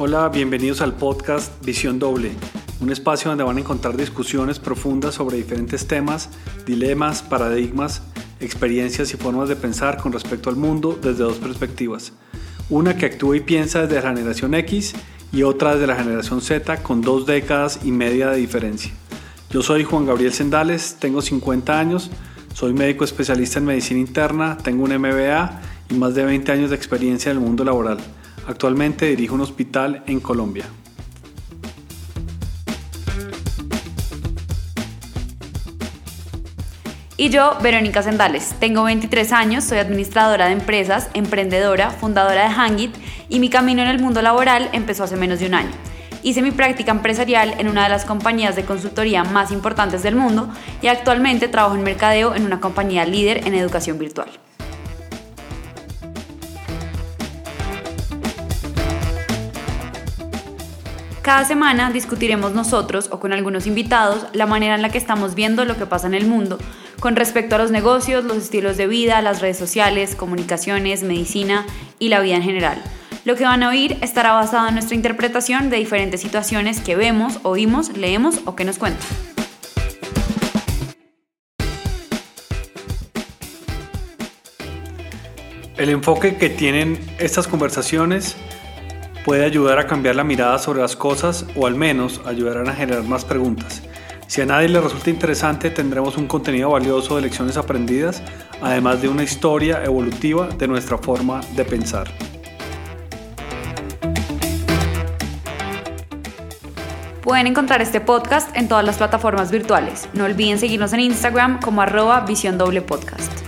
Hola, bienvenidos al podcast Visión Doble, un espacio donde van a encontrar discusiones profundas sobre diferentes temas, dilemas, paradigmas, experiencias y formas de pensar con respecto al mundo desde dos perspectivas. Una que actúa y piensa desde la generación X y otra desde la generación Z con dos décadas y media de diferencia. Yo soy Juan Gabriel Sendales, tengo 50 años, soy médico especialista en medicina interna, tengo un MBA y más de 20 años de experiencia en el mundo laboral. Actualmente dirijo un hospital en Colombia. Y yo, Verónica Sendales, tengo 23 años, soy administradora de empresas, emprendedora, fundadora de Hangit y mi camino en el mundo laboral empezó hace menos de un año. Hice mi práctica empresarial en una de las compañías de consultoría más importantes del mundo y actualmente trabajo en mercadeo en una compañía líder en educación virtual. Cada semana discutiremos nosotros o con algunos invitados la manera en la que estamos viendo lo que pasa en el mundo con respecto a los negocios, los estilos de vida, las redes sociales, comunicaciones, medicina y la vida en general. Lo que van a oír estará basado en nuestra interpretación de diferentes situaciones que vemos, oímos, leemos o que nos cuentan. El enfoque que tienen estas conversaciones puede ayudar a cambiar la mirada sobre las cosas o al menos ayudarán a generar más preguntas. Si a nadie le resulta interesante, tendremos un contenido valioso de lecciones aprendidas, además de una historia evolutiva de nuestra forma de pensar. Pueden encontrar este podcast en todas las plataformas virtuales. No olviden seguirnos en Instagram como arroba visión doble podcast.